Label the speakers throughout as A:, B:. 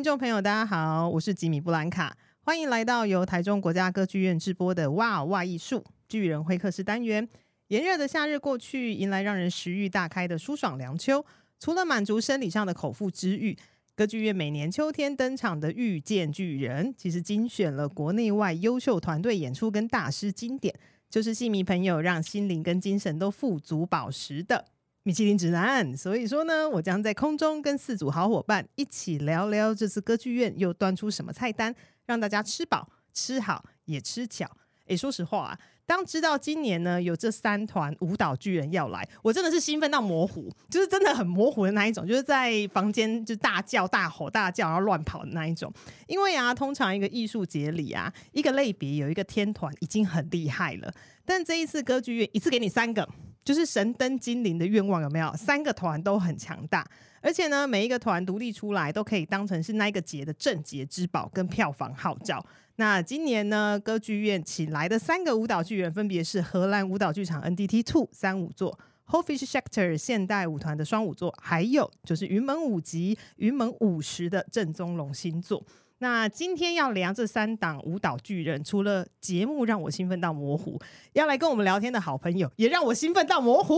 A: 听众朋友，大家好，我是吉米布兰卡，欢迎来到由台中国家歌剧院直播的《哇哇艺术巨人会客室》单元。炎热的夏日过去，迎来让人食欲大开的舒爽凉秋。除了满足生理上的口腹之欲，歌剧院每年秋天登场的《遇见巨人》，其实精选了国内外优秀团队演出跟大师经典，就是戏迷朋友让心灵跟精神都富足饱食的。米其林指南，所以说呢，我将在空中跟四组好伙伴一起聊聊这次歌剧院又端出什么菜单，让大家吃饱、吃好也吃巧。诶，说实话啊，当知道今年呢有这三团舞蹈巨人要来，我真的是兴奋到模糊，就是真的很模糊的那一种，就是在房间就大叫、大吼、大叫，然后乱跑的那一种。因为啊，通常一个艺术节里啊，一个类别有一个天团已经很厉害了，但这一次歌剧院一次给你三个。就是神灯精灵的愿望有没有？三个团都很强大，而且呢，每一个团独立出来都可以当成是那一个节的镇节之宝跟票房号召。那今年呢，歌剧院请来的三个舞蹈剧人分别是荷兰舞蹈剧场 NDT Two 三五座、Hoffischekter 现代舞团的双舞座，还有就是云门舞集云门舞十的正宗龙星座。那今天要聊这三档舞蹈巨人，除了节目让我兴奋到模糊，要来跟我们聊天的好朋友也让我兴奋到模糊。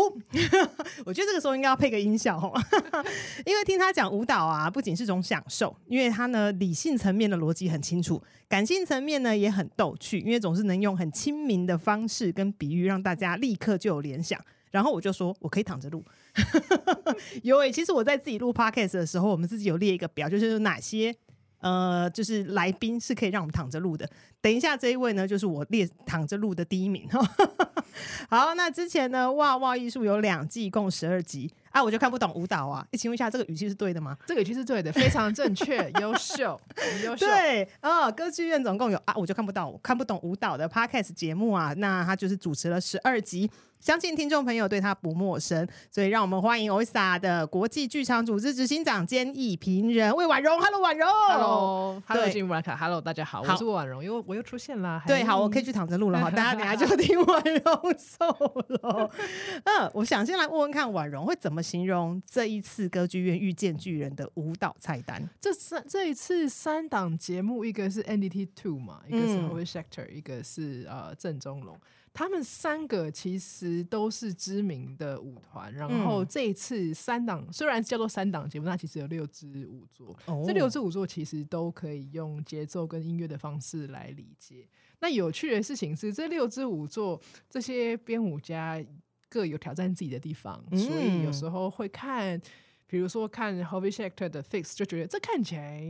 A: 我觉得这个时候应该要配个音效哦，因为听他讲舞蹈啊，不仅是种享受，因为他呢理性层面的逻辑很清楚，感性层面呢也很逗趣，因为总是能用很亲民的方式跟比喻，让大家立刻就有联想。然后我就说我可以躺着录，有诶，其实我在自己录 podcast 的时候，我们自己有列一个表，就是有哪些。呃，就是来宾是可以让我们躺着录的。等一下，这一位呢，就是我列躺着录的第一名。好，那之前呢，哇哇艺术有两季，共十二集啊，我就看不懂舞蹈啊。请问一下，这个语气是对的吗？
B: 这个语气是对的，非常正确，优秀，优秀。
A: 对啊，歌剧院总共有啊，我就看不到，我看不懂舞蹈的 podcast 节目啊。那他就是主持了十二集。相信听众朋友对他不陌生，所以让我们欢迎 OISA 的国际剧场组织执行长兼艺评人魏婉容。Hello，婉容。
B: Hello，Hello，金布兰卡。Hello，大家好，我是婉容，因为我又出现了。
A: 对，好，我可以去躺着录了 哈，大家等下就听婉容 solo。嗯，我想先来问问看，婉容会怎么形容这一次歌剧院遇见巨人的舞蹈菜单？
B: 这三这一次三档节目，一个是 NDT Two 嘛，一个是 Hoffischekter，一个是呃郑中龙。他们三个其实都是知名的舞团，然后这一次三档虽然叫做三档节目，那其实有六支舞作，哦、这六支舞作其实都可以用节奏跟音乐的方式来理解。那有趣的事情是，这六支舞作这些编舞家各有挑战自己的地方，嗯、所以有时候会看，比如说看 Hoffischekter 的 Fix，就觉得这看起来。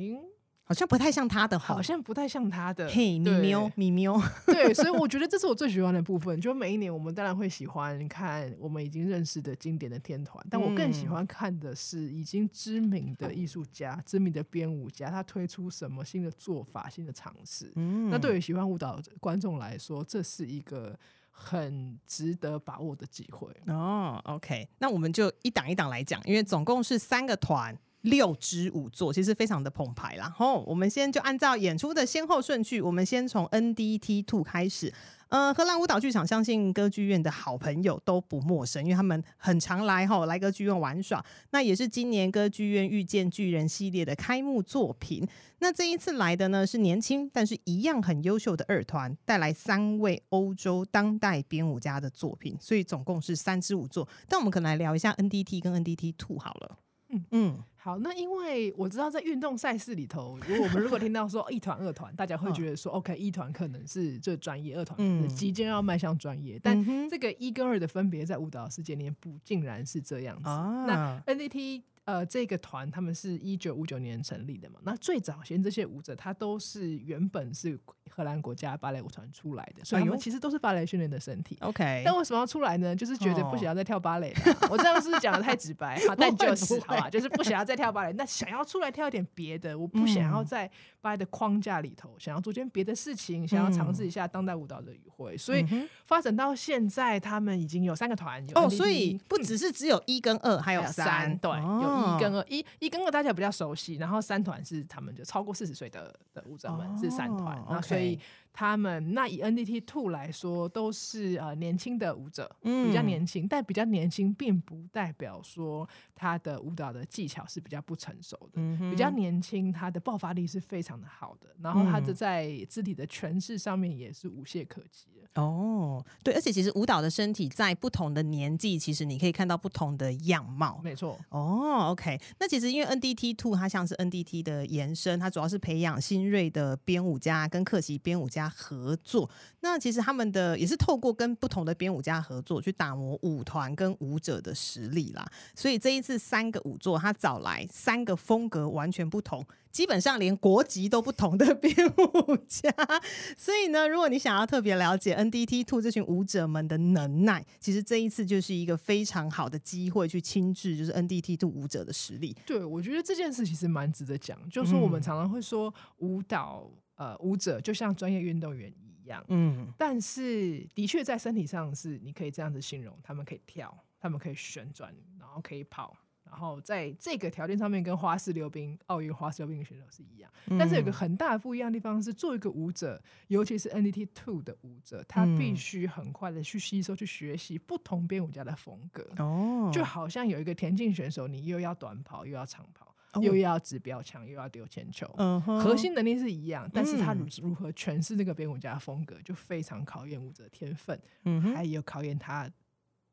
A: 好像不太像他的，
B: 好像不太像他的。
A: 嘿，米喵，米喵。
B: 对，所以我觉得这是我最喜欢的部分。就每一年，我们当然会喜欢看我们已经认识的经典的天团，但我更喜欢看的是已经知名的艺术家、知名的编舞家，他推出什么新的做法、新的尝试。嗯，那对于喜欢舞蹈的观众来说，这是一个很值得把握的机会。
A: 哦，OK，那我们就一档一档来讲，因为总共是三个团。六支舞作其实非常的澎湃啦。吼，我们先就按照演出的先后顺序，我们先从 NDT Two 开始。呃，荷兰舞蹈剧场相信歌剧院的好朋友都不陌生，因为他们很常来吼来歌剧院玩耍。那也是今年歌剧院遇见巨人系列的开幕作品。那这一次来的呢是年轻但是一样很优秀的二团，带来三位欧洲当代编舞家的作品，所以总共是三支舞作。但我们可能来聊一下 NDT 跟 NDT Two 好了。嗯嗯，
B: 好，那因为我知道在运动赛事里头，如果我们如果听到说一团、二团，大家会觉得说，OK，一团可能是最专业，二团即将要迈向专业，但这个一跟二的分别在舞蹈世界里面不竟然是这样子。那 NDT。呃，这个团他们是一九五九年成立的嘛？那最早先这些舞者，他都是原本是荷兰国家芭蕾舞团出来的，所以他们其实都是芭蕾训练的身体。OK，但为什么要出来呢？就是觉得不想要再跳芭蕾了。哦、我这样是不是讲的太直白？好，但就是好吧，就是不想要再跳芭蕾，那想要出来跳一点别的。我不想要在芭蕾的框架里头，想要做件别的事情，想要尝试一下当代舞蹈的语汇。所以发展到现在，他们已经有三个团。有
A: 所以不只是只有一跟二，还有三。对，有。
B: 一跟二，一一跟二大家比较熟悉，然后三团是他们就超过四十岁的的舞者们是三团，那、哦、所以以他们那以 NDT Two 来说，都是呃年轻的舞者，
A: 嗯，
B: 比较年轻，但比较年轻并不代表说他的舞蹈的技巧是比较不成熟的。
A: 嗯、
B: 比较年轻，他的爆发力是非常的好的，然后他的在肢体的诠释上面也是无懈可击的。
A: 哦，对，而且其实舞蹈的身体在不同的年纪，其实你可以看到不同的样貌。
B: 没错。
A: 哦，OK，那其实因为 NDT Two 它像是 NDT 的延伸，它主要是培养新锐的编舞家跟客席编舞家合作。那其实他们的也是透过跟不同的编舞家合作，去打磨舞团跟舞者的实力啦。所以这一次三个舞作，他找来三个风格完全不同。基本上连国籍都不同的 编舞家，所以呢，如果你想要特别了解 NDT Two 这群舞者们的能耐，其实这一次就是一个非常好的机会去亲自就是 NDT Two 舞者的实力。
B: 对，我觉得这件事其实蛮值得讲，就是我们常常会说舞蹈呃舞者就像专业运动员一样，
A: 嗯，
B: 但是的确在身体上是你可以这样子形容，他们可以跳，他们可以旋转，然后可以跑。然后在这个条件上面，跟花式溜冰、奥运花式溜冰的选手是一样，但是有个很大的不一样的地方是，做一个舞者，尤其是 NDT Two 的舞者，他必须很快的去吸收、去学习不同编舞家的风格。哦，就好像有一个田径选手，你又要短跑，又要长跑，又要指标强，又要丢铅球，核心能力是一样，但是他如如何诠释那个编舞家的风格，就非常考验舞者的天分，嗯还有考验他。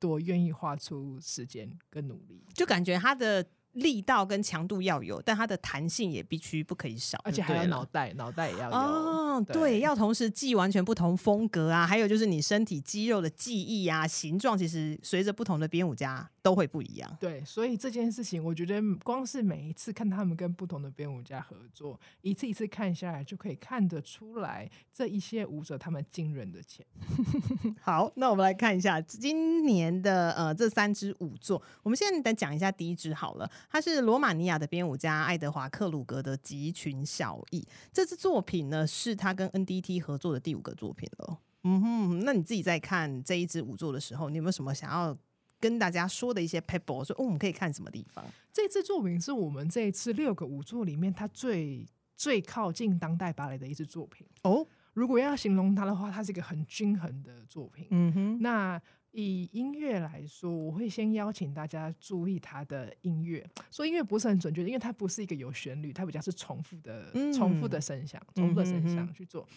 B: 多愿意花出时间跟努力，
A: 就感觉他的力道跟强度要有，但他的弹性也必须不可以少，
B: 而且还有脑袋，脑袋也要有。
A: 哦，对，对，要同时记完全不同风格啊，还有就是你身体肌肉的记忆啊，形状其实随着不同的编舞家。都会不一样，
B: 对，所以这件事情，我觉得光是每一次看他们跟不同的编舞家合作，一次一次看下来，就可以看得出来这一些舞者他们惊人的潜。
A: 好，那我们来看一下今年的呃这三支舞作，我们现在来讲一下第一支好了，它是罗马尼亚的编舞家爱德华克鲁格的《集群小艺》，这支作品呢是他跟 NDT 合作的第五个作品了。嗯哼，那你自己在看这一支舞作的时候，你有没有什么想要？跟大家说的一些 paper，说哦，我们可以看什么地方？
B: 这次作品是我们这一次六个舞作里面，它最最靠近当代芭蕾的一支作品哦。如果要形容它的话，它是一个很均衡的作品。嗯哼。那以音乐来说，我会先邀请大家注意它的音乐。说音乐不是很准确，因为它不是一个有旋律，它比较是重复的、嗯、重复的声响、重复的声响去做。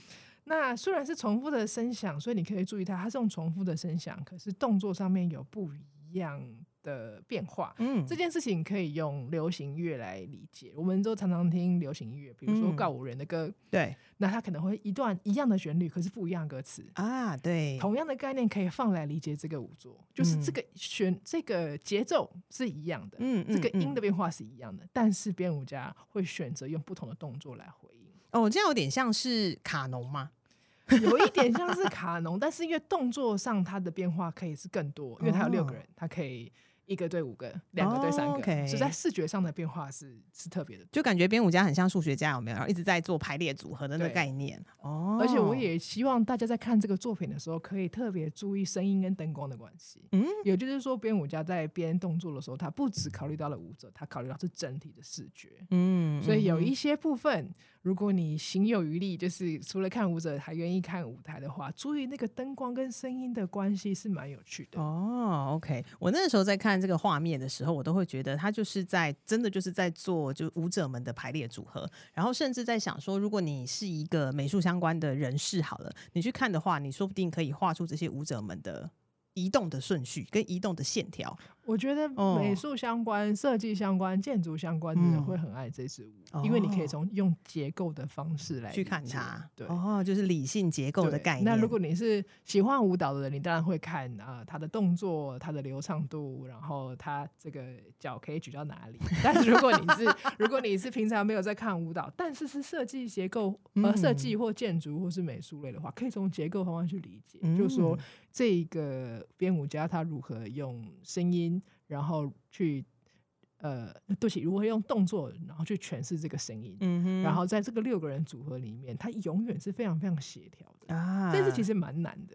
B: 那虽然是重复的声响，所以你可以注意它，它是用重复的声响，可是动作上面有不一样的变化。嗯，这件事情可以用流行乐来理解。我们都常常听流行音乐，比如说告五人的歌，
A: 对，
B: 那它可能会一段一样的旋律，可是不一样的歌词
A: 啊。对，
B: 同样的概念可以放来理解这个舞作，就是这个旋这个节奏是一样的，嗯，这个音的变化是一样的，但是编舞家会选择用不同的动作来回应。
A: 哦，这样有点像是卡农吗？
B: 有一点像是卡农，但是因为动作上它的变化可以是更多，因为它有六个人，它可以。一个对五个，两个对三个，所以、oh, okay. 在视觉上的变化是是特别的，
A: 就感觉编舞家很像数学家，有没有？然后一直在做排列组合的那个概念哦。
B: 而且我也希望大家在看这个作品的时候，可以特别注意声音跟灯光的关系。嗯，也就是说，编舞家在编动作的时候，他不只考虑到了舞者，他考虑到是整体的视觉。嗯，所以有一些部分，如果你行有余力，就是除了看舞者，还愿意看舞台的话，注意那个灯光跟声音的关系是蛮有趣的。
A: 哦，OK，我那时候在。看这个画面的时候，我都会觉得他就是在真的就是在做就舞者们的排列组合，然后甚至在想说，如果你是一个美术相关的人士，好了，你去看的话，你说不定可以画出这些舞者们的移动的顺序跟移动的线条。
B: 我觉得美术相关、哦、设计相关、建筑相关的人会很爱这支舞，嗯、因为你可以从用结构的方式来
A: 去看它。
B: 对，
A: 哦，就是理性结构的概念。
B: 那如果你是喜欢舞蹈的人，你当然会看啊、呃，它的动作、它的流畅度，然后它这个脚可以举到哪里。但是如果你是如果你是平常没有在看舞蹈，但是是设计结构呃设计或建筑或是美术类的话，可以从结构方面去理解，嗯、就是说这个编舞家他如何用声音。然后去，呃，对不起，如何用动作，然后去诠释这个声音，嗯哼，然后在这个六个人组合里面，他永远是非常非常协调的啊，这是其实蛮难的。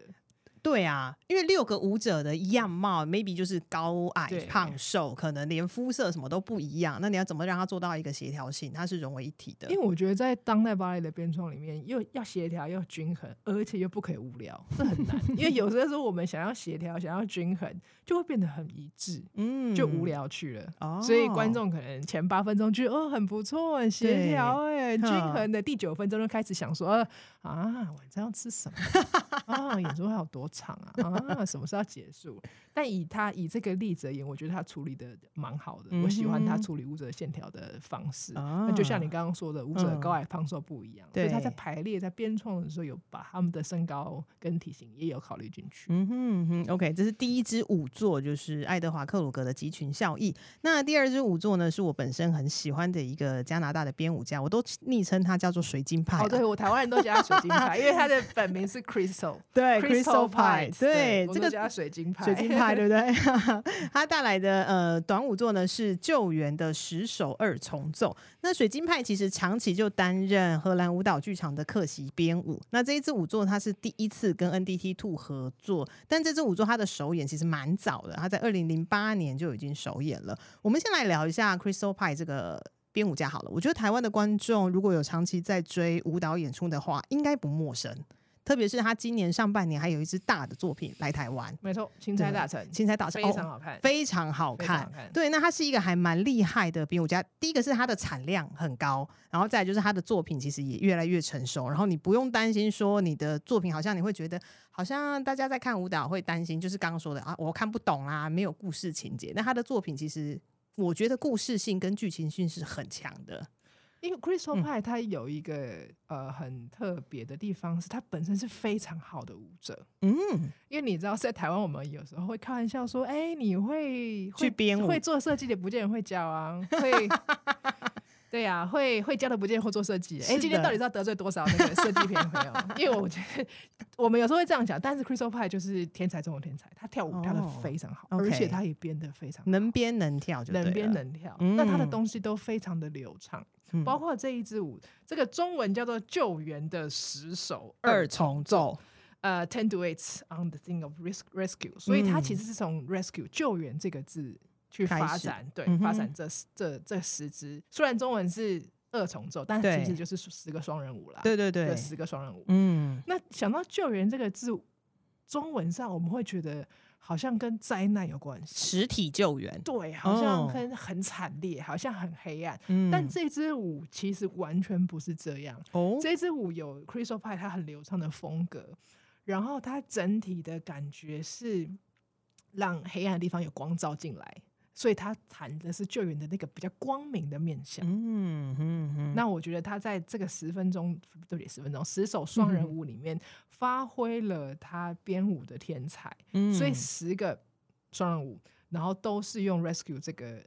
A: 对啊，因为六个舞者的样貌，maybe 就是高矮胖瘦，可能连肤色什么都不一样。那你要怎么让他做到一个协调性？它是融为一体的。
B: 因为我觉得在当代芭蕾的编创里面，又要协调又均衡，而且又不可以无聊，这很难。因为有时候我们想要协调，想要均衡，就会变得很一致，嗯，就无聊去了。哦，所以观众可能前八分钟觉得哦很不错，很协调，哎，均衡的。第九分钟就开始想说，啊，晚上要吃什么？啊，演出还有多长啊？啊，什么时候要结束？但以他以这个例子而言，我觉得他处理的蛮好的。我喜欢他处理舞者线条的方式。那就像你刚刚说的，舞者高矮胖瘦不一样，所以他在排列在编创的时候，有把他们的身高跟体型也有考虑进去。
A: 嗯哼哼，OK，这是第一支舞作，就是爱德华克鲁格的集群效益。那第二支舞作呢，是我本身很喜欢的一个加拿大的编舞家，我都昵称他叫做水晶派。
B: 哦，对，我台湾人都叫他水晶派，因为他的本名是 Crystal，
A: 对，Crystal 派，对，这个
B: 叫水晶派，
A: 水晶派，对不对？他带来的呃短舞作呢是救援的十首二重奏。那水晶派其实长期就担任荷兰舞蹈剧场的客席编舞。那这一支舞作他是第一次跟 NDT Two 合作，但这支舞作他的首演其实蛮早的，他在二零零八年就已经首演了。我们先来聊一下 Crystal Pie 这个编舞家好了。我觉得台湾的观众如果有长期在追舞蹈演出的话，应该不陌生。特别是他今年上半年还有一支大的作品来台湾，
B: 没错，钦差大臣，
A: 钦差大臣
B: 非常好看，哦，
A: 非常好看。对，那他是一个还蛮厉害的编舞家。第一个是他的产量很高，然后再来就是他的作品其实也越来越成熟。然后你不用担心说你的作品好像你会觉得好像大家在看舞蹈会担心，就是刚刚说的啊，我看不懂啊，没有故事情节。那他的作品其实我觉得故事性跟剧情性是很强的。
B: 因为 Crystal Pie 它有一个、嗯、呃很特别的地方，是它本身是非常好的舞者。嗯，因为你知道，在台湾我们有时候会开玩笑说，哎、欸，你会
A: 去编舞
B: 会做设计的，不见得会教啊，会。对呀、啊，会会教的不见会做设计。哎、欸，今天到底是要得罪多少那个设计片朋友？因为我觉得我们有时候会这样讲，但是 Crystal Pie 就是天才中的天才，他跳舞跳得非常好，oh. 而且他也编得非常好，
A: 能编能跳就，
B: 能编能跳。那他的东西都非常的流畅，嗯、包括这一支舞，这个中文叫做救援的十首二重奏，呃，Ten duets on the thing of risk rescue，所以它其实是从 rescue 救援这个字。去发展，对，嗯、发展这这这十支，虽然中文是二重奏，但其实就是十个双人舞啦。
A: 对对。对，
B: 十个双人舞。嗯，那想到救援这个字，中文上我们会觉得好像跟灾难有关系，
A: 实体救援。
B: 对，好像很很惨烈，好像很黑暗。嗯，但这支舞其实完全不是这样。哦，这支舞有 Crystal Pie 它很流畅的风格，然后它整体的感觉是让黑暗的地方有光照进来。所以他谈的是救援的那个比较光明的面向。嗯嗯嗯。那我觉得他在这个十分钟，对不对？十分钟十首双人舞里面，发挥了他编舞的天才。嗯。所以十个双人舞，然后都是用 rescue 这个。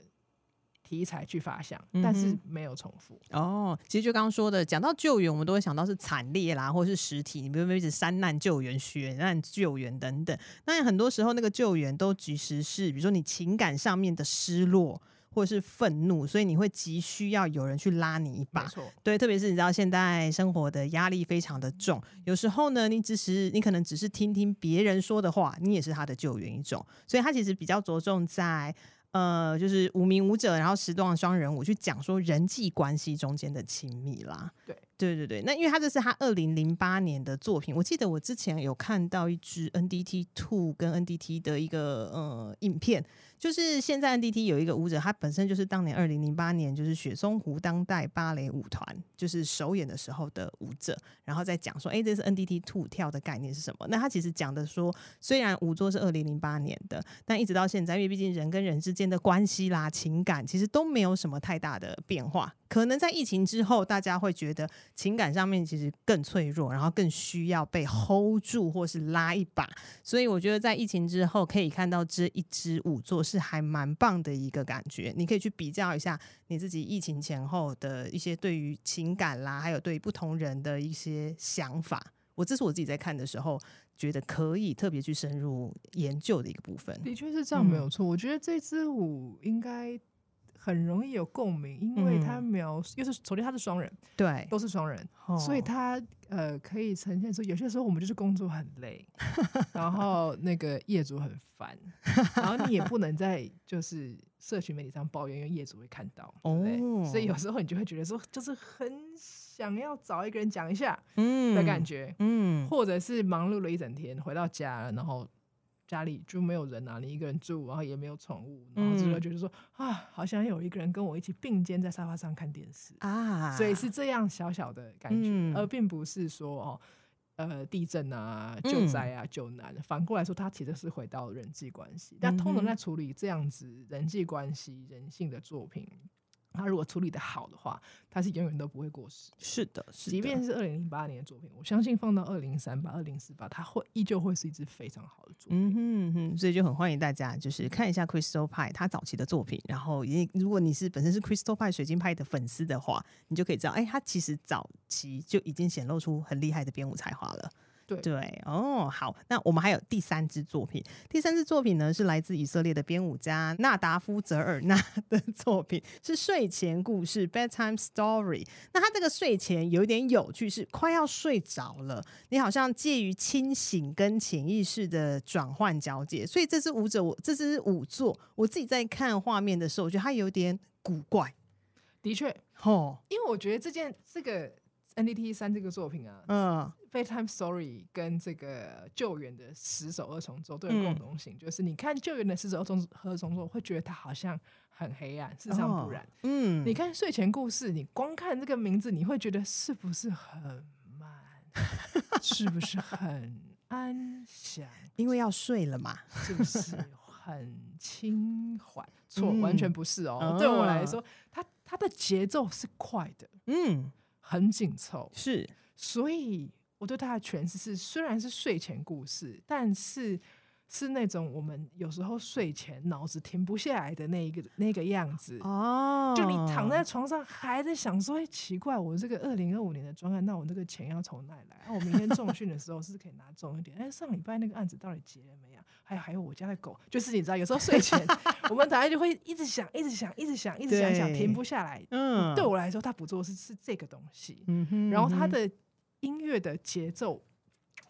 B: 题材去发想，但是没有重复、
A: 嗯、哦。其实就刚刚说的，讲到救援，我们都会想到是惨烈啦，或是实体，你比如说一直山难救援、雪难救援等等。那很多时候，那个救援都其实是，比如说你情感上面的失落或者是愤怒，所以你会急需要有人去拉你一把。对，特别是你知道现在生活的压力非常的重，有时候呢，你只是你可能只是听听别人说的话，你也是他的救援一种。所以他其实比较着重在。呃，就是五名舞者，然后十段双人舞去讲说人际关系中间的亲密啦。
B: 对，
A: 对对对。那因为他这是他二零零八年的作品，我记得我之前有看到一支 NDT Two 跟 NDT 的一个呃影片。就是现在 NDT 有一个舞者，他本身就是当年二零零八年就是雪松湖当代芭蕾舞团就是首演的时候的舞者，然后再讲说，哎、这是 NDT Two 跳的概念是什么？那他其实讲的说，虽然舞作是二零零八年的，但一直到现在，因为毕竟人跟人之间的关系啦、情感，其实都没有什么太大的变化。可能在疫情之后，大家会觉得情感上面其实更脆弱，然后更需要被 hold 住或是拉一把。所以我觉得在疫情之后，可以看到这一支舞作是还蛮棒的一个感觉。你可以去比较一下你自己疫情前后的一些对于情感啦，还有对于不同人的一些想法。我这是我自己在看的时候觉得可以特别去深入研究的一个部分。
B: 的确是这样，没有错。嗯，我觉得这支舞应该。很容易有共鸣，因为他描述又是首先他是双人，
A: 对，
B: 都是双人，所以他呃可以呈现出有些时候我们就是工作很累，然后那个业主很烦，然后你也不能在就是社群媒体上抱怨，因为业主会看到，对，所以有时候你就会觉得说，就是很想要找一个人讲一下，嗯的感觉，嗯，或者是忙碌了一整天回到家了，然后。家里就没有人啊，你一个人住，然后也没有宠物，然后就会觉得说、嗯、啊，好想有一个人跟我一起并肩在沙发上看电视啊，所以是这样小小的感觉，嗯、而并不是说哦，呃，地震啊、救灾啊、救难。嗯、反过来说，它其实是回到人际关系。但通常在处理这样子人际关系、人性的作品。他如果处理的好的话，他是永远都不会过时。
A: 是的，是的。
B: 即便是二零零八年的作品，我相信放到二零三八、二零四八，他会依旧会是一支非常好的作品。
A: 嗯哼哼，所以就很欢迎大家就是看一下 Crystal 派他早期的作品，然后也如果你是本身是 Crystal 派水晶派的粉丝的话，你就可以知道，哎、欸，他其实早期就已经显露出很厉害的编舞才华了。
B: 对，
A: 对哦，好，那我们还有第三支作品，第三支作品呢是来自以色列的编舞家纳达夫·泽尔纳 的作品，是睡前故事 （bedtime story）。那他这个睡前有一点有趣，是快要睡着了，你好像介于清醒跟潜意识的转换交界，所以这支舞者，我这支舞作，我自己在看画面的时候，我觉得它有点古怪。
B: 的确，哦，因为我觉得这件这个。NDT 三这个作品啊，嗯，Bedtime Story 跟这个救援的十首二重奏都有共同性，嗯、就是你看救援的十首二重二重奏，会觉得它好像很黑暗，事实上不然。哦、嗯，你看睡前故事，你光看这个名字，你会觉得是不是很慢？是不是很安详？
A: 因为要睡了嘛，
B: 是不是很轻缓？错、嗯，完全不是哦。哦对我来说，它它的节奏是快的，嗯。很紧凑，
A: 是，
B: 所以我对他的诠释是，虽然是睡前故事，但是是那种我们有时候睡前脑子停不下来的那一个那个样子哦。就你躺在床上还在想说，哎，奇怪，我这个二零二五年的专案，那我这个钱要从哪里来？啊，我明天重训的时候是不是可以拿重一点？哎，上礼拜那个案子到底结了没有？还有还有我家的狗，就是你知道，有时候睡前 我们大家就会一直想，一直想，一直想，一直想，想停不下来。嗯，对我来说，它不做是是这个东西。嗯哼，然后它的音乐的节奏，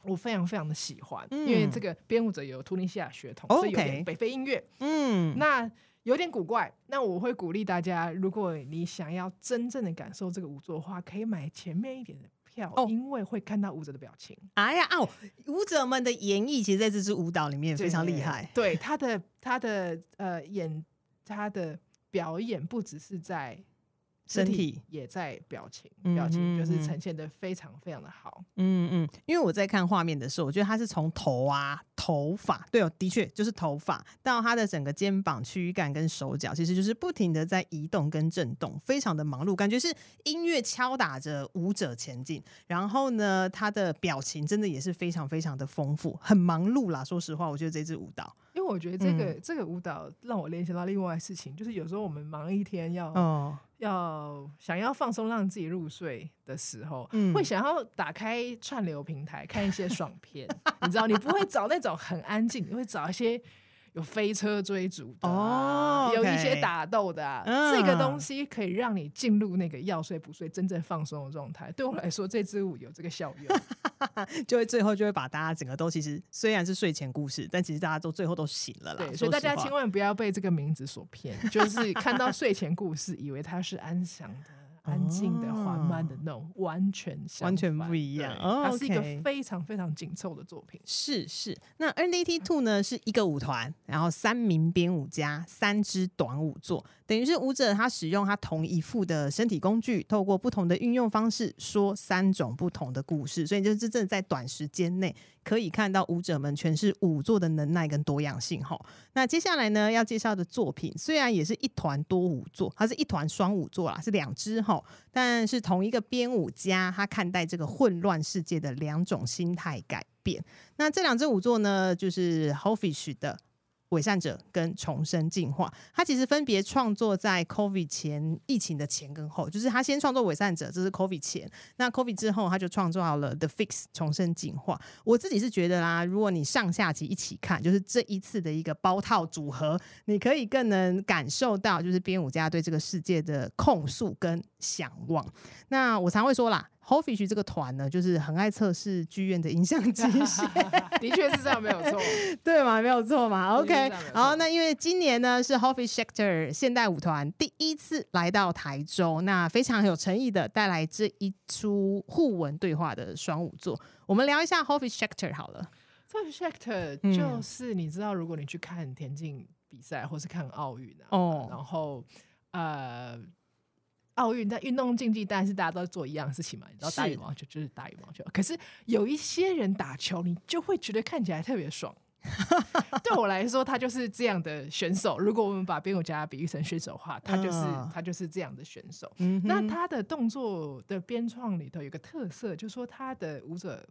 B: 我非常非常的喜欢，嗯、因为这个编舞者有突尼西亚血统，所以有点北非音乐。嗯，那有点古怪。那我会鼓励大家，如果你想要真正的感受这个舞作的话，可以买前面一点的。票，因为会看到舞者的表情。
A: 哎呀哦，舞者们的演绎，其实在这支舞蹈里面非常厉害。
B: 对，他的他的呃演他的表演，不只是在。身体也在表情，表情就是呈现的非常非常的好。
A: 嗯嗯，因为我在看画面的时候，我觉得他是从头啊、头发，对哦，的确就是头发，到他的整个肩膀、躯干跟手脚，其实就是不停的在移动跟震动，非常的忙碌，感觉是音乐敲打着舞者前进。然后呢，他的表情真的也是非常非常的丰富，很忙碌啦。说实话，我觉得这支舞蹈。
B: 因为我觉得这个、嗯、这个舞蹈让我联想到另外的事情，就是有时候我们忙一天要、哦、要想要放松让自己入睡的时候，嗯、会想要打开串流平台看一些爽片，你知道，你不会找那种很安静，你会找一些。有飞车追逐的、啊，oh. 有一些打斗的、啊，嗯、这个东西可以让你进入那个要睡不睡、真正放松的状态。对我来说，这支舞有这个效用，
A: 就会最后就会把大家整个都其实虽然是睡前故事，但其实大家都最后都醒了啦。
B: 对，所以大家千万不要被这个名字所骗，就是看到睡前故事，以为它是安详的。安静的、缓慢的那种，完全
A: 完全不一样。哦，
B: 它是一个非常非常紧凑的作品。
A: 是是，那 NDT Two 呢是一个舞团，然后三名编舞家，三支短舞作，等于是舞者他使用他同一副的身体工具，透过不同的运用方式说三种不同的故事，所以就是真正在短时间内。可以看到舞者们诠释舞作的能耐跟多样性哈。那接下来呢，要介绍的作品虽然也是一团多舞作，它是一团双舞作啦，是两支哈，但是同一个编舞家他看待这个混乱世界的两种心态改变。那这两支舞作呢，就是 Hoffish 的伪善者跟重生进化，他其实分别创作在 COVID 前疫情的前跟后，就是他先创作伪善者，这是 COVID 前，那 COVID 之后他就创作好了 The Fix 重生进化。我自己是觉得啦，如果你上下集一起看，就是这一次的一个包套组合，你可以更能感受到就是编舞家对这个世界的控诉跟想望。那我常会说啦。Hopefish 这个团呢，就是很爱测试剧院的音像机械，
B: 的确是这样，没有错，
A: 对吗？没有错嘛。OK，好，那因为今年呢是 Hopefish Schechter 现代舞团第一次来到台州，那非常有诚意的带来这一出互文对话的双舞作。我们聊一下 Hopefish Schechter 好了。
B: Hopefish Schechter 就是你知道，如果你去看田径比赛或是看奥运啊，哦，然后呃。奥运在运动竞技，但是大家都做一样的事情嘛，你知道打羽毛球就是打羽毛球。可是有一些人打球，你就会觉得看起来特别爽。对我来说，他就是这样的选手。如果我们把编舞家比喻成选手的话，他就是、uh, 他就是这样的选手。嗯、那他的动作的编创里头有个特色，就是说他的舞者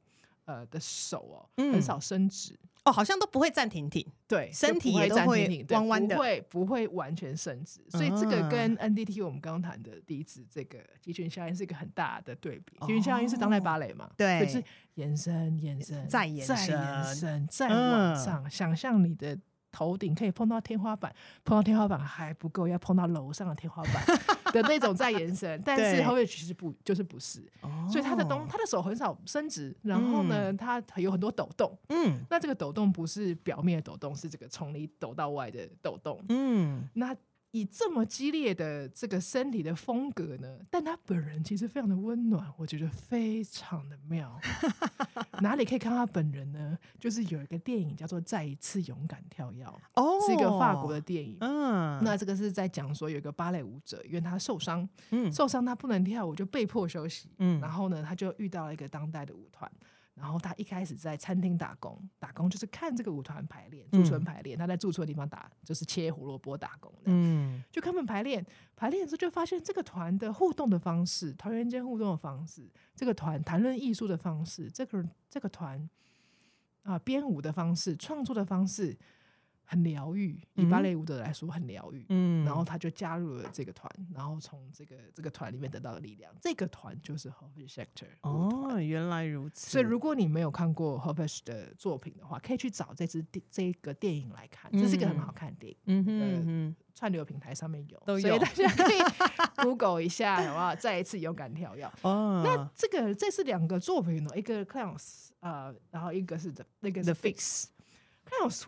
B: 呃的手哦、喔、很少伸直。嗯
A: 哦，好像都不会站挺挺，
B: 对，
A: 身体也都会弯弯的，
B: 不会不会完全伸直，所以这个跟 NDT 我们刚刚谈的第一次这个集群效应是一个很大的对比。集群效应是当代芭蕾嘛，
A: 对，
B: 就是延伸、延伸、
A: 再延伸、
B: 再延伸、再往上，嗯、想象你的。头顶可以碰到天花板，碰到天花板还不够，要碰到楼上的天花板的那种在延伸。但是 Hopefish 其实不就是不是，哦、所以他的东他的手很少伸直，然后呢，他、嗯、有很多抖动。嗯，那这个抖动不是表面的抖动，是这个从里抖到外的抖动。嗯，那。以这么激烈的这个身体的风格呢，但他本人其实非常的温暖，我觉得非常的妙。哪里可以看他本人呢？就是有一个电影叫做《再一次勇敢跳跃》，哦，是一个法国的电影。嗯，那这个是在讲说有一个芭蕾舞者，因为他受伤，嗯，受伤他不能跳舞，就被迫休息。嗯，然后呢，他就遇到了一个当代的舞团。然后他一开始在餐厅打工，打工就是看这个舞团排练，驻村排练。他在驻村的地方打，就是切胡萝卜打工的。嗯，就他们排练，排练的时候就发现这个团的互动的方式，团员间互动的方式，这个团谈论艺术的方式，这个这个团啊编舞的方式，创作的方式。很疗愈，以芭蕾舞者来说很疗愈。嗯，然后他就加入了这个团，然后从这个这个团里面得到了力量。这个团就是 Hopefish Schechter
A: 哦，原来如此。
B: 所以如果你没有看过 Hopefish 的作品的话，可以去找这支电这个电影来看，这是一个很好看的电影。嗯哼，串流平台上面有，都有，所以大家可以 Google 一下，好不好？再一次勇敢跳跃。哦，那这个这是两个作品呢，一个 Clowns 呃，然后一个是 The 那个 The Fix。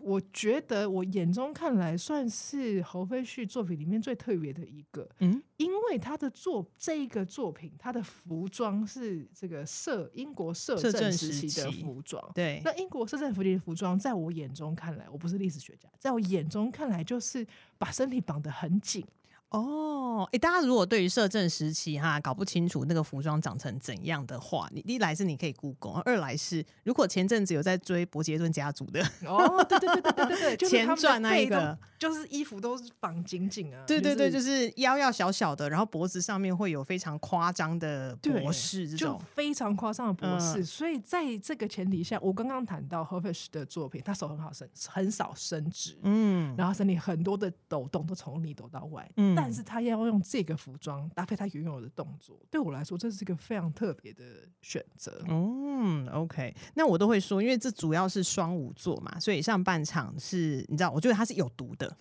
B: 我觉得我眼中看来算是 Hopefish 作品里面最特别的一个，嗯，因为他的作这一个作品，他的服装是这个摄英国摄政时期的服装，
A: 对，
B: 那英国摄政时期的服装，在我眼中看来，我不是历史学家，在我眼中看来就是把身体绑得很紧。
A: 哦，哎，大家如果对于摄政时期哈搞不清楚那个服装长成怎样的话，你一来是你可以 Google，二来是如果前阵子有在追伯杰顿家族的，
B: 哦，对对对对对对对，
A: 前传那一个，
B: 就是衣服都是绑紧紧啊，
A: 对对对，就是腰要小小的，然后脖子上面会有非常夸张的博士这种，
B: 非常夸张的博士，嗯、所以在这个前提下，我刚刚谈到 Hopefish 的作品，他手很好伸，很少伸直，嗯，然后身体很多的抖动都从里抖到外，嗯。但是他要用这个服装搭配他原有的动作，对我来说这是一个非常特别的选择。
A: 嗯，OK，那我都会说，因为这主要是双舞座嘛，所以上半场是你知道，我觉得它是有毒的。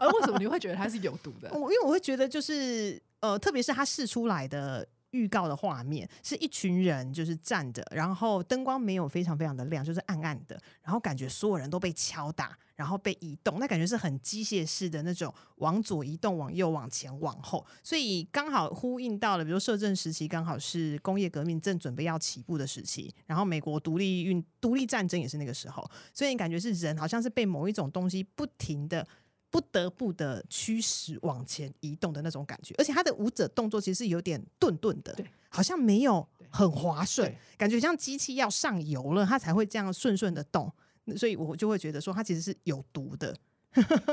B: 而为什么你会觉得它是有毒的？
A: 我因为我会觉得就是呃，特别是他试出来的。预告的画面是一群人就是站着，然后灯光没有非常非常的亮，就是暗暗的，然后感觉所有人都被敲打，然后被移动，那感觉是很机械式的那种往左移动、往右、往前、往后，所以刚好呼应到了，比如摄政时期刚好是工业革命正准备要起步的时期，然后美国独立运独立战争也是那个时候，所以你感觉是人好像是被某一种东西不停的。不得不的驱使往前移动的那种感觉，而且他的舞者动作其实是有点顿顿的，对，好像没有很滑顺，感觉像机器要上油了，他才会这样顺顺的动，所以我就会觉得说他其实是有毒的，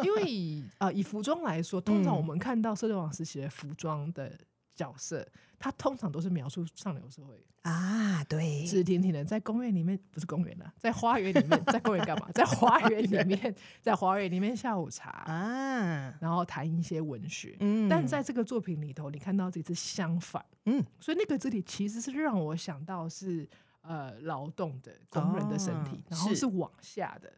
B: 因为以啊、呃、以服装来说，通常我们看到摄政王时期的服装的角色，他通常都是描述上流社会。
A: 啊，对，
B: 直挺挺的在公园里面，不是公园啊，在花园里面，在公园干嘛？在花园里面，在花园里面下午茶啊，然后谈一些文学。嗯，但在这个作品里头，你看到这次相反，嗯，所以那个肢体其实是让我想到是呃劳动的工人的身体，哦、然后是往下的。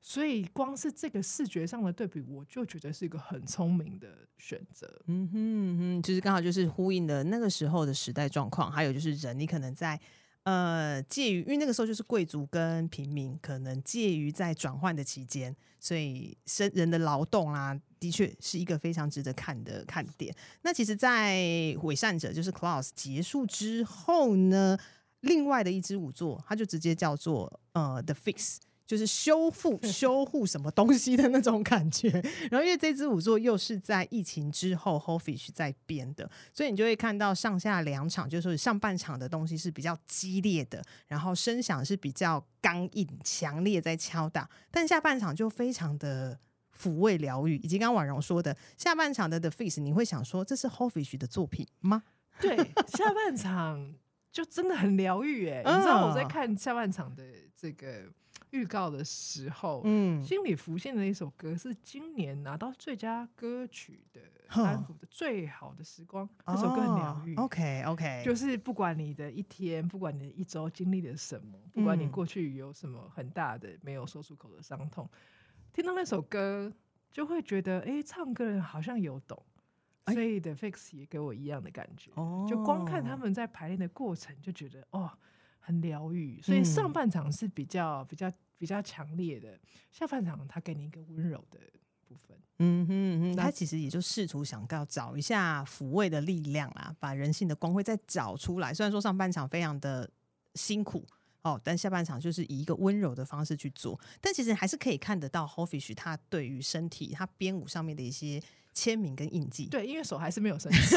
B: 所以光是这个视觉上的对比，我就觉得是一个很聪明的选择。
A: 嗯哼嗯哼，其实刚好就是呼应了那个时候的时代状况，还有就是人，你可能在呃介于，因为那个时候就是贵族跟平民可能介于在转换的期间，所以生人的劳动啊，的确是一个非常值得看的看点。那其实，在伪善者就是 Claus 结束之后呢，另外的一支舞作，它就直接叫做呃 The Fix。就是修复、修护什么东西的那种感觉。然后，因为这支舞作又是在疫情之后，Ho Fish 在编的，所以你就会看到上下两场，就是上半场的东西是比较激烈的，然后声响是比较刚硬、强烈在敲打，但下半场就非常的抚慰、疗愈。以及刚刚婉容说的，下半场的 The Face，你会想说这是 Hoffish 的作品吗？
B: 对，下半场就真的很疗愈哎！你知道我在看下半场的这个。预告的时候，嗯，心里浮现的一首歌是今年拿到最佳歌曲的安抚的最好的时光，这首歌很疗愈。
A: OK OK，
B: 就是不管你的一天，不管你的一周经历了什么，不管你过去有什么很大的没有说出口的伤痛，听到那首歌就会觉得，哎，唱歌人好像有懂。所以 The Fix 也给我一样的感觉，就光看他们在排练的过程就觉得，哦。很疗愈，所以上半场是比较比较比较强烈的，下半场他给你一个温柔的部分。
A: 嗯哼嗯哼，他其实也就试图想要找一下抚慰的力量啊，把人性的光辉再找出来。虽然说上半场非常的辛苦哦，但下半场就是以一个温柔的方式去做，但其实还是可以看得到 Hoffish 他对于身体他编舞上面的一些签名跟印记。
B: 对，因为手还是没有伸直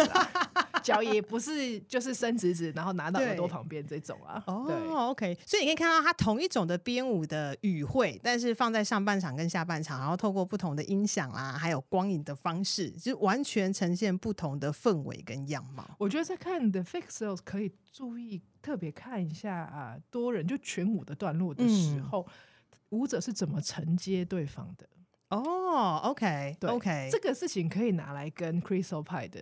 B: 脚也不是就是伸直直，然后拿到耳朵旁边这种啊。哦
A: ，OK，所以你可以看到它同一种的编舞的语汇，但是放在上半场跟下半场，然后透过不同的音响啦，还有光影的方式，就完全呈现不同的氛围跟样貌。
B: 我觉得在看 The Fixels 可以注意特别看一下啊，多人就群舞的段落的时候，嗯、舞者是怎么承接对方的。
A: 哦，OK，OK，
B: 这个事情可以拿来跟 Crystal Pie 的。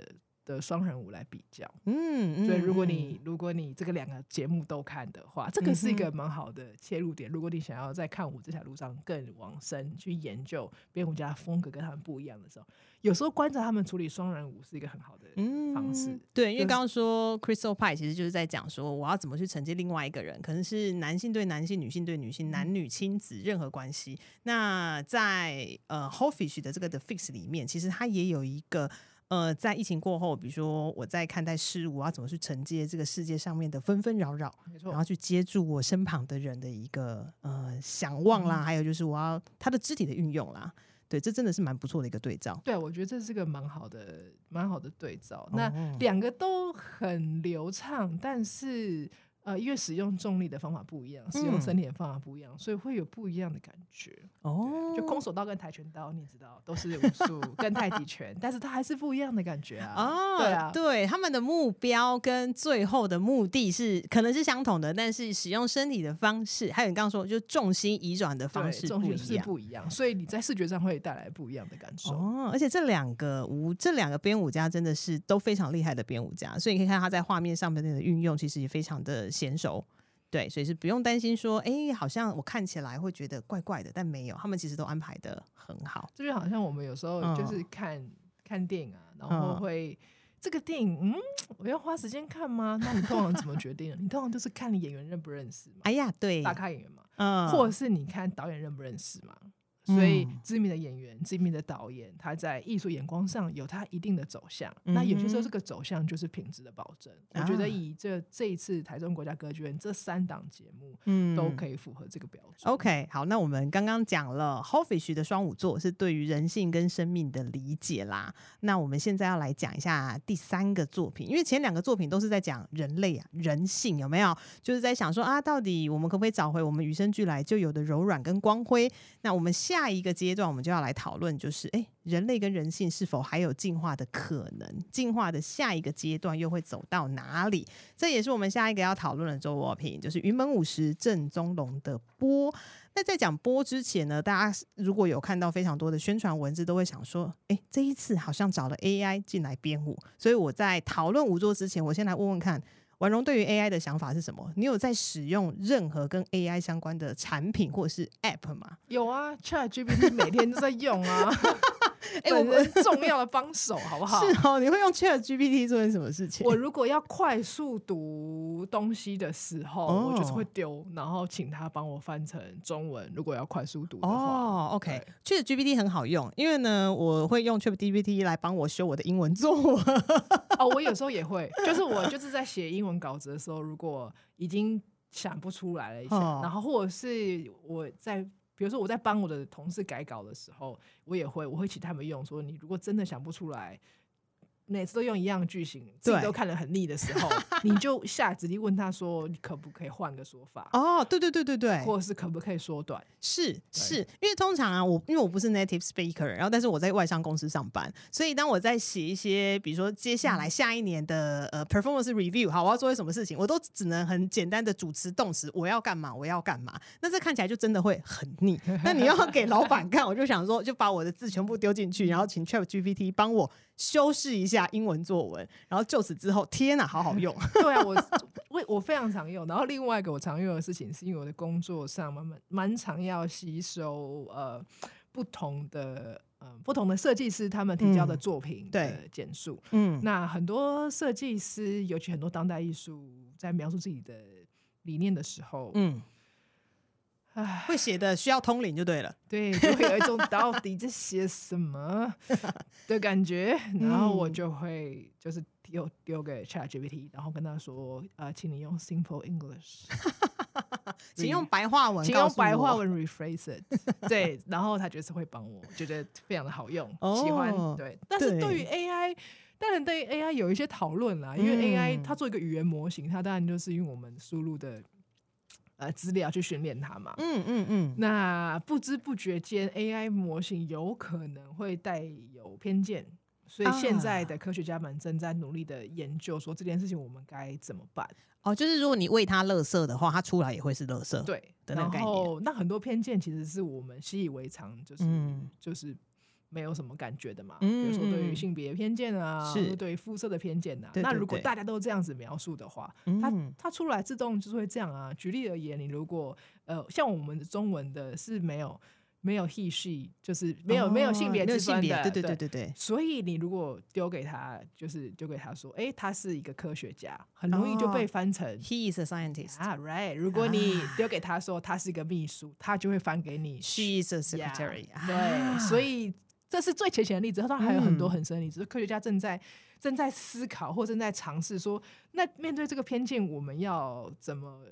B: 的双人舞来比较，嗯，所以如果你如果你这个两个节目都看的话，这个是一个蛮好的切入点。如果你想要在看舞这条路上更往深去研究编舞家风格跟他们不一样的时候，有时候观察他们处理双人舞是一个很好的方式。嗯、
A: 对，因为刚刚说 Crystal Pie 其实就是在讲说，我要怎么去承接另外一个人，可能是男性对男性、女性对女性、男女亲子任何关系。那在呃 Hoffish 的这个 The Fix 里面，其实它也有一个。呃，在疫情过后，比如说我在看待事物，我要怎么去承接这个世界上面的纷纷扰扰，没错，然后去接住我身旁的人的一个呃想望啦，嗯、还有就是我要他的肢体的运用啦，对，这真的是蛮不错的一个对照。
B: 对，我觉得这是个蛮好的、蛮好的对照。哦、那两个都很流畅，但是。呃，因为使用重力的方法不一样，使用身体的方法不一样，嗯、所以会有不一样的感觉。哦，就空手道跟跆拳道，你知道，都是武术跟太极拳，但是它还是不一样的感觉啊。哦，对啊，
A: 对，他们的目标跟最后的目的是可能是相同的，但是使用身体的方式，还有你刚刚说，就重心移转的方式重心是
B: 不一样，所以你在视觉上会带来不一样的感受。
A: 哦，而且这两个舞，这两个编舞家真的是都非常厉害的编舞家，所以你可以看他在画面上面的运用，其实也非常的。娴熟，对，所以是不用担心说，哎、欸，好像我看起来会觉得怪怪的，但没有，他们其实都安排的很好。
B: 这就好像我们有时候就是看、嗯、看电影啊，然后会、嗯、这个电影，嗯，我要花时间看吗？那你通常怎么决定？你通常就是看你演员认不认识嘛？
A: 哎呀，对，
B: 大咖演员嘛，嗯，或者是你看导演认不认识嘛？所以，知名的演员、知名的导演，他在艺术眼光上有他一定的走向。嗯、那有些时候，这个走向就是品质的保证。啊、我觉得以这这一次台中国家歌剧院这三档节目，嗯，都可以符合这个标准。
A: OK，好，那我们刚刚讲了 Hoffish 的双五座是对于人性跟生命的理解啦。那我们现在要来讲一下第三个作品，因为前两个作品都是在讲人类啊、人性有没有？就是在想说啊，到底我们可不可以找回我们与生俱来就有的柔软跟光辉？那我们下。下一个阶段，我们就要来讨论，就是哎，人类跟人性是否还有进化的可能？进化的下一个阶段又会走到哪里？这也是我们下一个要讨论的周作品，就是云门舞石郑宗龙的波。那在讲波之前呢，大家如果有看到非常多的宣传文字，都会想说，哎，这一次好像找了 AI 进来编舞。所以我在讨论舞作之前，我先来问问看。婉容对于 AI 的想法是什么？你有在使用任何跟 AI 相关的产品或者是 App 吗？
B: 有啊，ChatGPT 每天都在用啊。哎、欸，我们重要的帮手，好不好？
A: 是哦，你会用 ChatGPT 做点什么事情？
B: 我如果要快速读东西的时候，哦、我就是会丢，然后请他帮我翻成中文。如果要快速读的话，
A: 哦，OK，ChatGPT 很好用，因为呢，我会用 ChatGPT 来帮我修我的英文作文。
B: 哦，我有时候也会，就是我就是在写英文稿子的时候，如果已经想不出来了一些，哦、然后或者是我在。比如说我在帮我的同事改稿的时候，我也会我会请他们用说，你如果真的想不出来。每次都用一样句型，自己都看得很腻的时候，你就下指令问他说：“你可不可以换个说法？”
A: 哦，对对对对对，
B: 或者是可不可以缩短？
A: 是是，因为通常啊，我因为我不是 native speaker，然后但是我在外商公司上班，所以当我在写一些，比如说接下来下一年的呃 performance review，好，我要做些什么事情，我都只能很简单的主词动词，我要干嘛，我要干嘛。那这看起来就真的会很腻。那你要给老板看，我就想说，就把我的字全部丢进去，然后请 ChatGPT 帮我。修饰一下英文作文，然后就此之后，天哪，好好用！
B: 对啊，我我我非常常用。然后另外一个我常用的事情，是因为我的工作上蛮蛮常要吸收呃不同的呃不同的设计师他们提交的作品的简述。嗯，那很多设计师，尤其很多当代艺术，在描述自己的理念的时候，嗯。
A: 会写的需要通灵就对了，
B: 对，就会有一种到底在写什么 的感觉，然后我就会就是丢丢给 ChatGPT，然后跟他说，呃，请你用 Simple English，
A: 请用白话文，
B: 请用白话文 rephrase it，对，然后他就是会帮我，觉得非常的好用，哦、喜欢，对。但是对于 AI，当然对于 AI 有一些讨论啦，因为 AI 它做一个语言模型，它当然就是用我们输入的。呃，资料去训练它嘛，嗯嗯嗯，那不知不觉间，AI 模型有可能会带有偏见，所以现在的科学家们正在努力的研究，说这件事情我们该怎么办？
A: 哦，就是如果你喂它垃圾的话，它出来也会是垃圾，
B: 对，然后那很多偏见其实是我们习以为常，就是、嗯、就是。没有什么感觉的嘛，嗯、比如说对于性别偏见啊，是对于肤色的偏见啊。对对对，那如果大家都这样子描述的话，嗯、它它出来自动就是会这样啊。举例而言，你如果呃像我们的中文的是没有没有 he she，就是没有、哦、没有性别之分的，
A: 对对对对对。
B: 所以你如果丢给他，就是丢给他说，哎，他是一个科学家，很容易就被翻成、哦、
A: he is a scientist
B: 啊，right。如果你丢给他说他是一个秘书，他就会翻给你
A: she is a secretary，、
B: 对，啊、所以。这是最浅显的例子，当然还有很多很深的例子。嗯、科学家正在正在思考或正在尝试说，那面对这个偏见，我们要怎么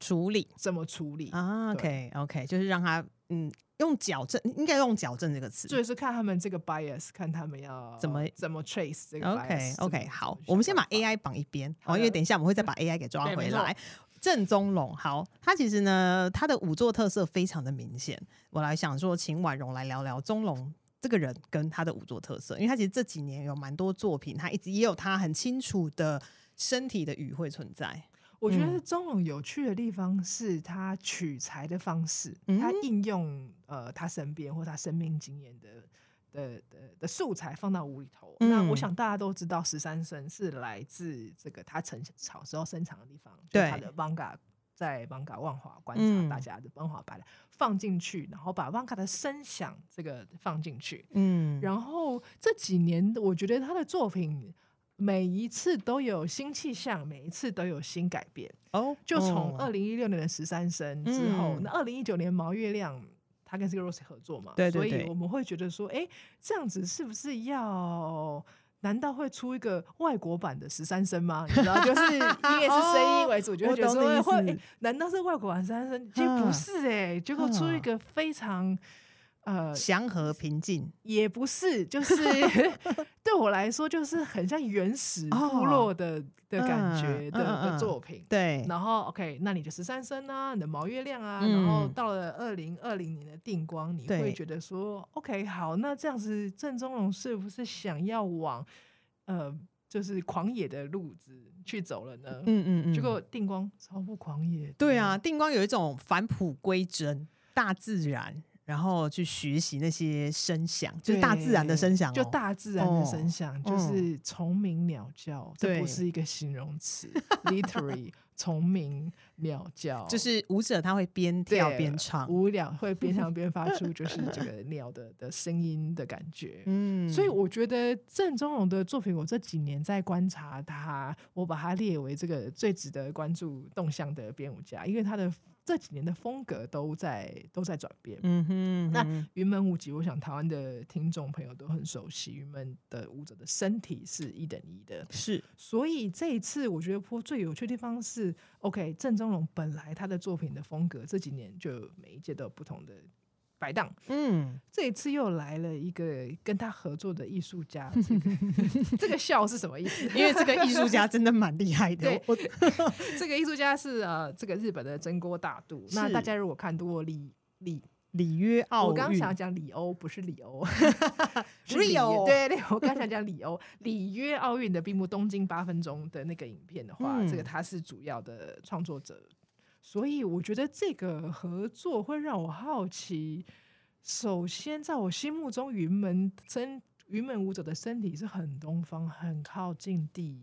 A: 处理？
B: 怎么处理
A: 啊？OK OK，就是让他嗯用矫正，应该用矫正这个词，
B: 就是看他们这个 bias，看他们要怎么怎么 trace 这个 bias。
A: OK OK，好，我们先把 AI 绑一边，哦，因为等一下我们会再把 AI 给抓回来。郑宗龙，好，他其实呢，他的五座特色非常的明显。我来想说，请婉容来聊聊宗龙。这个人跟他的舞作特色，因为他其实这几年有蛮多作品，他一直也有他很清楚的身体的语汇存在。
B: 我觉得钟勇有趣的地方是他取材的方式，嗯、他应用呃他身边或他生命经验的的的的素材放到舞里头。嗯、那我想大家都知道，十三生是来自这个他成小时候生长的地方，对就他的 Vanga。在艋舺万华观察大家的万华摆放进去，然后把艋舺的声响这个放进去，嗯，然后这几年我觉得他的作品每一次都有新气象，每一次都有新改变哦。就从二零一六年的十三声之后，嗯、那二零一九年毛月亮他跟这个 Rose 合作嘛，对，对，对，所以我们会觉得说，哎，这样子是不是要？难道会出一个外国版的十三声吗？你知道，就是 音乐是声音为主，就会觉得说会、欸，难道是外国版十三声？其实不是哎、欸，结果出一个非常
A: 呃，祥和平静
B: 也不是，就是 对我来说，就是很像原始部落的、哦、的感觉的、嗯、的作品。
A: 对，
B: 然后 OK，那你就十三声啊，你的毛月亮啊，嗯、然后到了二零二零年的定光，你会觉得说 OK，好，那这样子郑中龙是不是想要往呃，就是狂野的路子去走了呢？
A: 嗯嗯嗯。
B: 结果定光超不狂野。
A: 对啊，定光有一种返璞归真，大自然。然后去学习那些声响，就是大自然的声响，
B: 就大自然的声响，就是虫鸣鸟叫，这不是一个形容词，literally 虫鸣鸟叫，
A: 就是舞者他会边跳边唱，
B: 舞鸟会边唱边发出就是这个鸟的的声音的感觉，嗯，所以我觉得郑宗荣的作品，我这几年在观察他，我把他列为这个最值得关注动向的编舞家，因为他的。这几年的风格都在都在转变。嗯哼，嗯哼，那云门舞集，我想台湾的听众朋友都很熟悉，云门的舞者的身体是一等一的。
A: 是，
B: 所以这一次我觉得颇最有趣的地方是，OK，郑本来他的作品的风格这几年就每一届都有不同的。摆档，嗯，这一次又来了一个跟他合作的艺术家，这个 这个笑是什么意思？
A: 因为这个艺术家真的蛮厉害的。
B: 这个艺术家是呃，这个日本的真锅大度。那大家如果看过里里
A: 里约奥运，
B: 我刚想讲里欧，不是里欧，是里欧。对对，我刚想讲里欧里约奥运的闭幕东京八分钟的那个影片的话，嗯、这个他是主要的创作者。所以我觉得这个合作会让我好奇。首先，在我心目中，云门身云门舞者的身体是很东方，很靠近地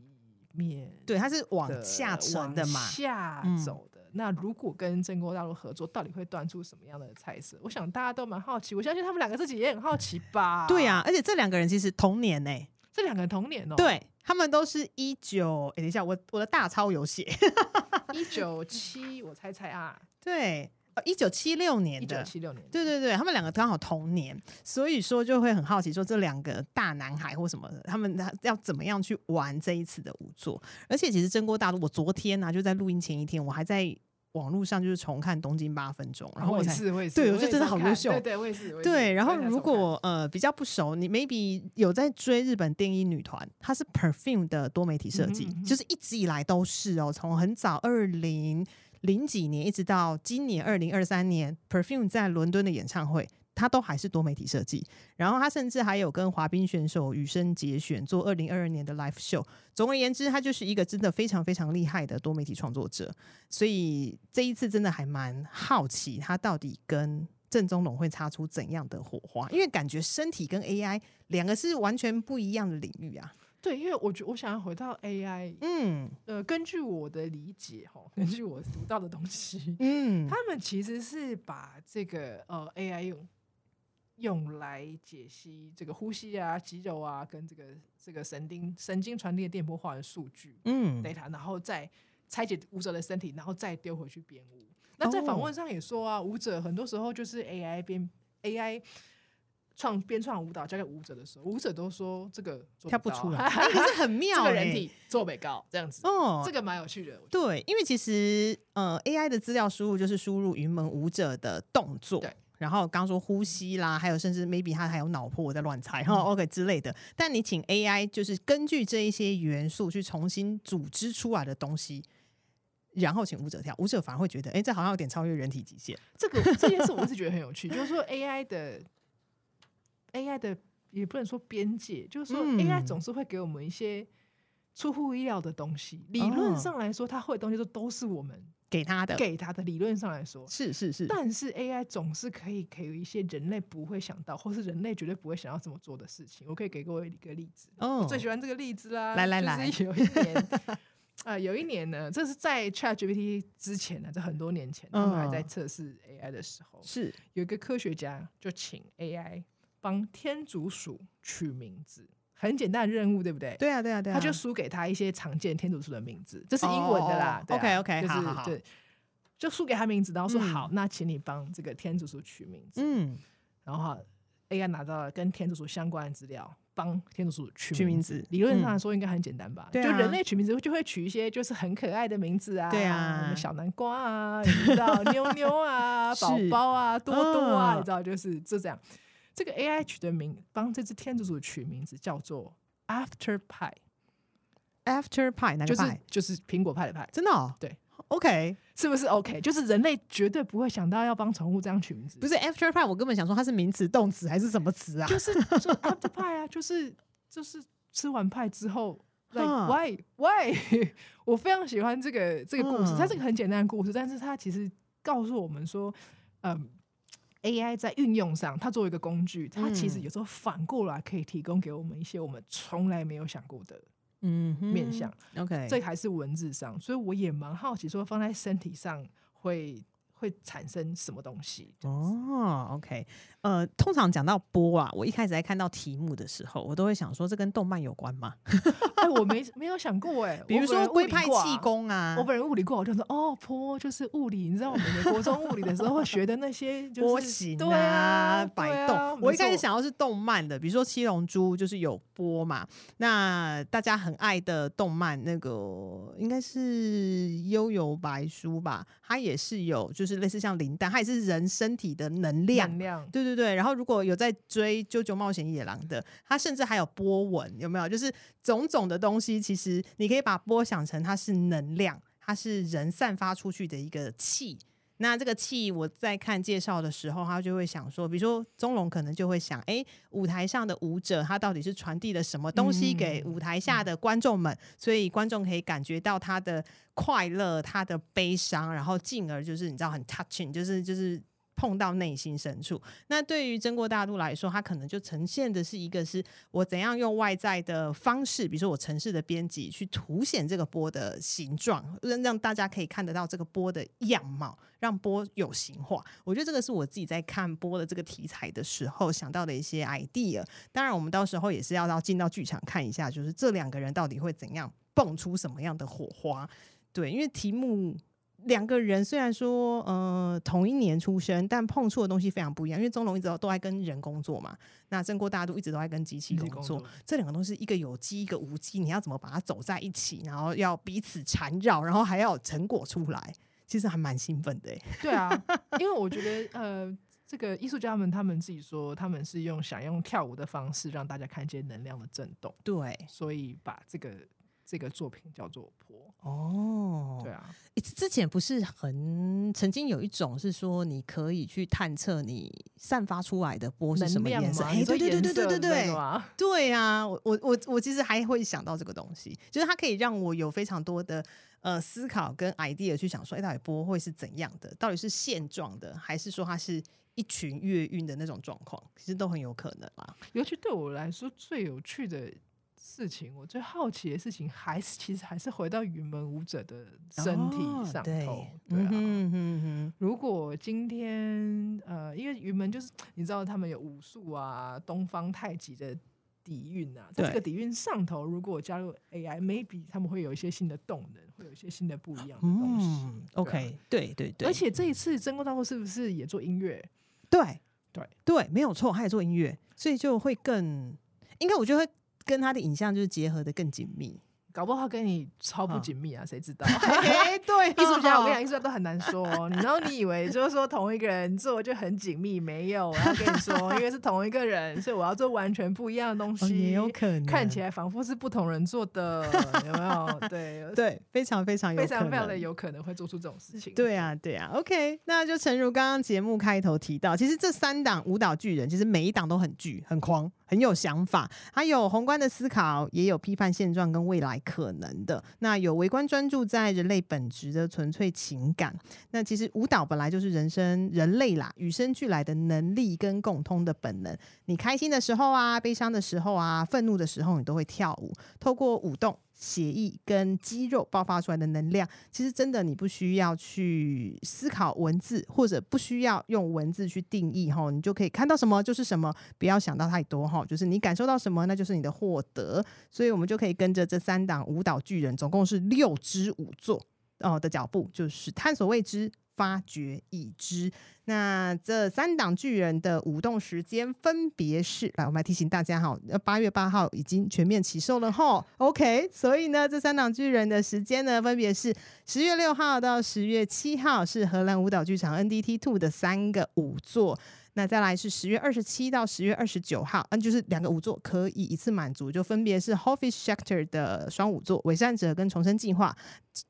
B: 面。
A: 对，它是往下沉的嘛，
B: 下走那如果跟中国大陆合作，到底会端出什么样的菜色？我想大家都蛮好奇。我相信他们两个自己也很好奇吧。
A: 对呀、啊，而且这两个人其实同年呢、欸。
B: 这两个人同年哦。
A: 对，他们都是一九。哎，等一下，我我的大抄有写。
B: 一九七，我猜猜啊，
A: 对，一九七六年的，
B: 一九七六年，
A: 对对对，他们两个刚好同年，所以说就会很好奇，说这两个大男孩或什么的，他们要怎么样去玩这一次的舞作？而且其实真锅大陆，我昨天呢、啊、就在录音前一天，我还在网络上就是重看《东京八分钟》，然后我才，
B: 我也是，
A: 对，
B: 我
A: 觉得真的好优秀，
B: 对对，我也是，
A: 对。然后如果呃比较不熟，你 maybe 有在追日本电音女团，她是 Perfume 的多媒体设计，嗯嗯就是一直以来都是哦，从很早二零。零几年一直到今年二零二三年，Perfume 在伦敦的演唱会，他都还是多媒体设计。然后他甚至还有跟滑冰选手羽生结弦做二零二二年的 live show。总而言之，他就是一个真的非常非常厉害的多媒体创作者。所以这一次真的还蛮好奇，他到底跟郑宗龙会擦出怎样的火花？因为感觉身体跟 AI 两个是完全不一样的领域啊。
B: 对，因为我觉我想要回到 AI，嗯，呃，根据我的理解哈，根据我读到的东西，嗯，他们其实是把这个呃 AI 用用来解析这个呼吸啊、肌肉啊，跟这个这个神经神经传递的电波化的数据，嗯，data，然后再拆解舞者的身体，然后再丢回去编舞。那在访问上也说啊，舞者很多时候就是 AI 编 AI。创编创舞蹈交给舞者的时候，舞者都说这个
A: 跳不出来，可是很妙、欸。这个人体
B: 做美高这样子，哦，这个蛮有趣的。
A: 对，因为其实呃，AI 的资料输入就是输入云门舞者的动作，对。然后刚说呼吸啦，还有甚至 maybe 他还有脑波，我在乱猜哈、嗯、，OK 之类的。但你请 AI 就是根据这一些元素去重新组织出来的东西，然后请舞者跳，舞者反而会觉得，哎，这好像有点超越人体极限。
B: 这个这件事我一直觉得很有趣，就是说 AI 的。AI 的也不能说边界，就是说 AI 总是会给我们一些出乎意料的东西。嗯、理论上来说，它会的东西都都是我们
A: 给他的，
B: 给他的。理论上来说，
A: 是是是。
B: 但是 AI 总是可以给一些人类不会想到，或是人类绝对不会想要这么做的事情。我可以给各位一个例子。哦，我最喜欢这个例子啦。
A: 来来来，
B: 就是有一年，啊、呃，有一年呢，这是在 ChatGPT 之前呢，这很多年前，他们还在测试 AI 的时候，
A: 是
B: 有一个科学家就请 AI。帮天竺鼠取名字，很简单的任务，对不对？
A: 对啊，对啊，对啊。
B: 他就输给他一些常见天竺鼠的名字，这是英文的啦。
A: OK，OK，
B: 就是
A: 好好好
B: 对，就输给他名字，然后说、嗯、好，那请你帮这个天竺鼠取名字。嗯，然后 AI 拿到了跟天竺鼠相关的资料，帮天竺鼠取
A: 取名字。
B: 理论上来说，应该很简单吧？
A: 对，
B: 就人类取名字就会取一些就是很可爱的名字啊，
A: 对啊，
B: 什么小南瓜啊，你知道 妞妞啊，宝宝啊，多多啊，你知道就是就这样。这个 AI 取的名，帮这只天竺鼠取名字叫做 After Pie。
A: After Pie，哪个
B: 派？就是苹、就是、果派的派，
A: 真的、哦？
B: 对
A: ，OK，
B: 是不是 OK？就是人类绝对不会想到要帮宠物这样取名字。
A: 不是 After Pie，我根本想说它是名词、动词还是什么词啊？
B: 就是就 After Pie 啊，就是就是吃完派之后，Like why why？我非常喜欢这个这个故事，它是个很简单的故事，但是它其实告诉我们说，嗯，AI 在运用上，它作为一个工具，它其实有时候反过来可以提供给我们一些我们从来没有想过的。
A: 嗯，
B: 面向
A: ，OK，
B: 这还是文字上，所以我也蛮好奇，说放在身体上会会产生什么东西？
A: 哦，OK。呃，通常讲到波啊，我一开始在看到题目的时候，我都会想说，这跟动漫有关吗？
B: 哎，我没没有想过哎、欸。
A: 比如说龟派气功啊，
B: 我本人物理过，我就说哦，坡就是物理。你知道我们国中物理的时候会学的那些、就是、
A: 波形啊、
B: 对啊
A: 摆动。啊、我一开始想要是动漫的，比如说七龙珠就是有波嘛。那大家很爱的动漫，那个应该是幽游白书吧？它也是有，就是类似像灵丹，它也是人身体的能量。
B: 能量，
A: 对对。对对，然后如果有在追《啾啾冒险野狼》的，它甚至还有波纹，有没有？就是种种的东西，其实你可以把波想成它是能量，它是人散发出去的一个气。那这个气，我在看介绍的时候，他就会想说，比如说钟龙可能就会想，哎，舞台上的舞者他到底是传递了什么东西给舞台下的观众们，嗯、所以观众可以感觉到他的快乐、他的悲伤，然后进而就是你知道很 touching，就是就是。碰到内心深处，那对于真锅大陆来说，它可能就呈现的是一个是我怎样用外在的方式，比如说我城市的编辑去凸显这个波的形状，让让大家可以看得到这个波的样貌，让波有形化。我觉得这个是我自己在看波的这个题材的时候想到的一些 idea。当然，我们到时候也是要到进到剧场看一下，就是这两个人到底会怎样蹦出什么样的火花。对，因为题目。两个人虽然说呃同一年出生，但碰触的东西非常不一样。因为钟龙一直都都在跟人工作嘛，那真锅大都一直都在跟机器工作。工作这两个东西，一个有机，一个无机，你要怎么把它走在一起，然后要彼此缠绕，然后还要有成果出来，其实还蛮兴奋的。
B: 对啊，因为我觉得呃，这个艺术家们他们自己说，他们是用想用跳舞的方式让大家看见能量的震动。
A: 对，
B: 所以把这个。这个作品叫做波
A: 哦，
B: 对啊，
A: 之前不是很曾经有一种是说你可以去探测你散发出来的波是什么颜色？哎，对对对对对对对，对啊，我我我我其实还会想到这个东西，就是它可以让我有非常多的呃思考跟 idea 去想说，哎，到底波会是怎样的？到底是现状的，还是说它是一群月晕的那种状况？其实都很有可能啦。
B: 尤其对我来说最有趣的。事情，我最好奇的事情还是其实还是回到云门舞者的身体上头，哦、对，对啊。嗯哼哼，如果今天呃，因为云门就是你知道他们有武术啊、东方太极的底蕴啊，在这个底蕴上头，如果加入 AI，maybe 他们会有一些新的动能，会有一些新的不一样的东西。
A: 嗯、OK，对对对。
B: 而且这一次真空大度是不是也做音乐？
A: 对
B: 对
A: 对，没有错，他也做音乐，所以就会更应该，我觉得会。跟他的影像就是结合的更紧密。
B: 搞不好跟你超不紧密啊？谁、哦、知道？
A: 哎，对，
B: 艺术家，我跟你讲，艺术家都很难说。然后你以为就是说同一个人做就很紧密，没有。我要跟你说，因为是同一个人，所以我要做完全不一样的东西。
A: 哦、也有可能
B: 看起来仿佛是不同人做的，有没有？对
A: 对，非常非常有可能，
B: 非常非常的有可能会做出这种事情。
A: 对啊，对啊。OK，那就诚如刚刚节目开头提到，其实这三档舞蹈巨人，其实每一档都很巨、很狂、很有想法，还有宏观的思考，也有批判现状跟未来可能的。那有微观专注在人类本质的纯粹情感。那其实舞蹈本来就是人生人类啦，与生俱来的能力跟共通的本能。你开心的时候啊，悲伤的时候啊，愤怒的时候，你都会跳舞。透过舞动。血液跟肌肉爆发出来的能量，其实真的你不需要去思考文字，或者不需要用文字去定义哈，你就可以看到什么就是什么，不要想到太多哈，就是你感受到什么，那就是你的获得。所以我们就可以跟着这三档舞蹈巨人，总共是六支舞作哦的脚步，就是探索未知、发掘已知。那这三档巨人的舞动时间分别是，来，我们来提醒大家哈，八月八号已经全面起售了哈。OK，所以呢，这三档巨人的时间呢，分别是十月六号到十月七号，是荷兰舞蹈剧场 NDT Two 的三个舞座。那再来是十月二十七到十月二十九号，嗯，就是两个舞座可以一次满足，就分别是 Hoffe Schecter 的双舞座《伪善者》跟《重生计划》，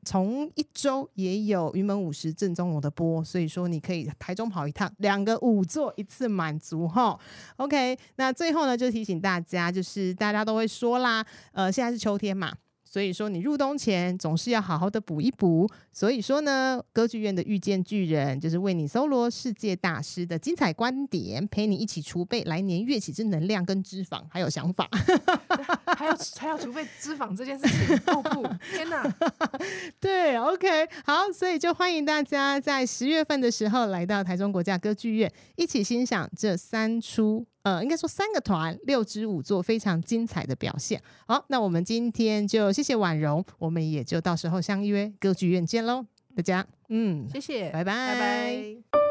A: 从一周也有云门舞十正宗龙的播，所以说你可以台中跑一趟，两个舞座一次满足哈。OK，那最后呢，就提醒大家，就是大家都会说啦，呃，现在是秋天嘛。所以说，你入冬前总是要好好的补一补。所以说呢，歌剧院的遇见巨人就是为你搜罗世界大师的精彩观点，陪你一起储备来年乐起之能量跟脂肪，还有想法，
B: 还要还要储备脂肪这件事情。哦不，天哪！
A: 对，OK，好，所以就欢迎大家在十月份的时候来到台中国家歌剧院，一起欣赏这三出。呃，应该说三个团六支舞做非常精彩的表现。好，那我们今天就谢谢婉容，我们也就到时候相约歌剧院见喽，大家，嗯，
B: 谢谢，
A: 拜拜，
B: 拜拜。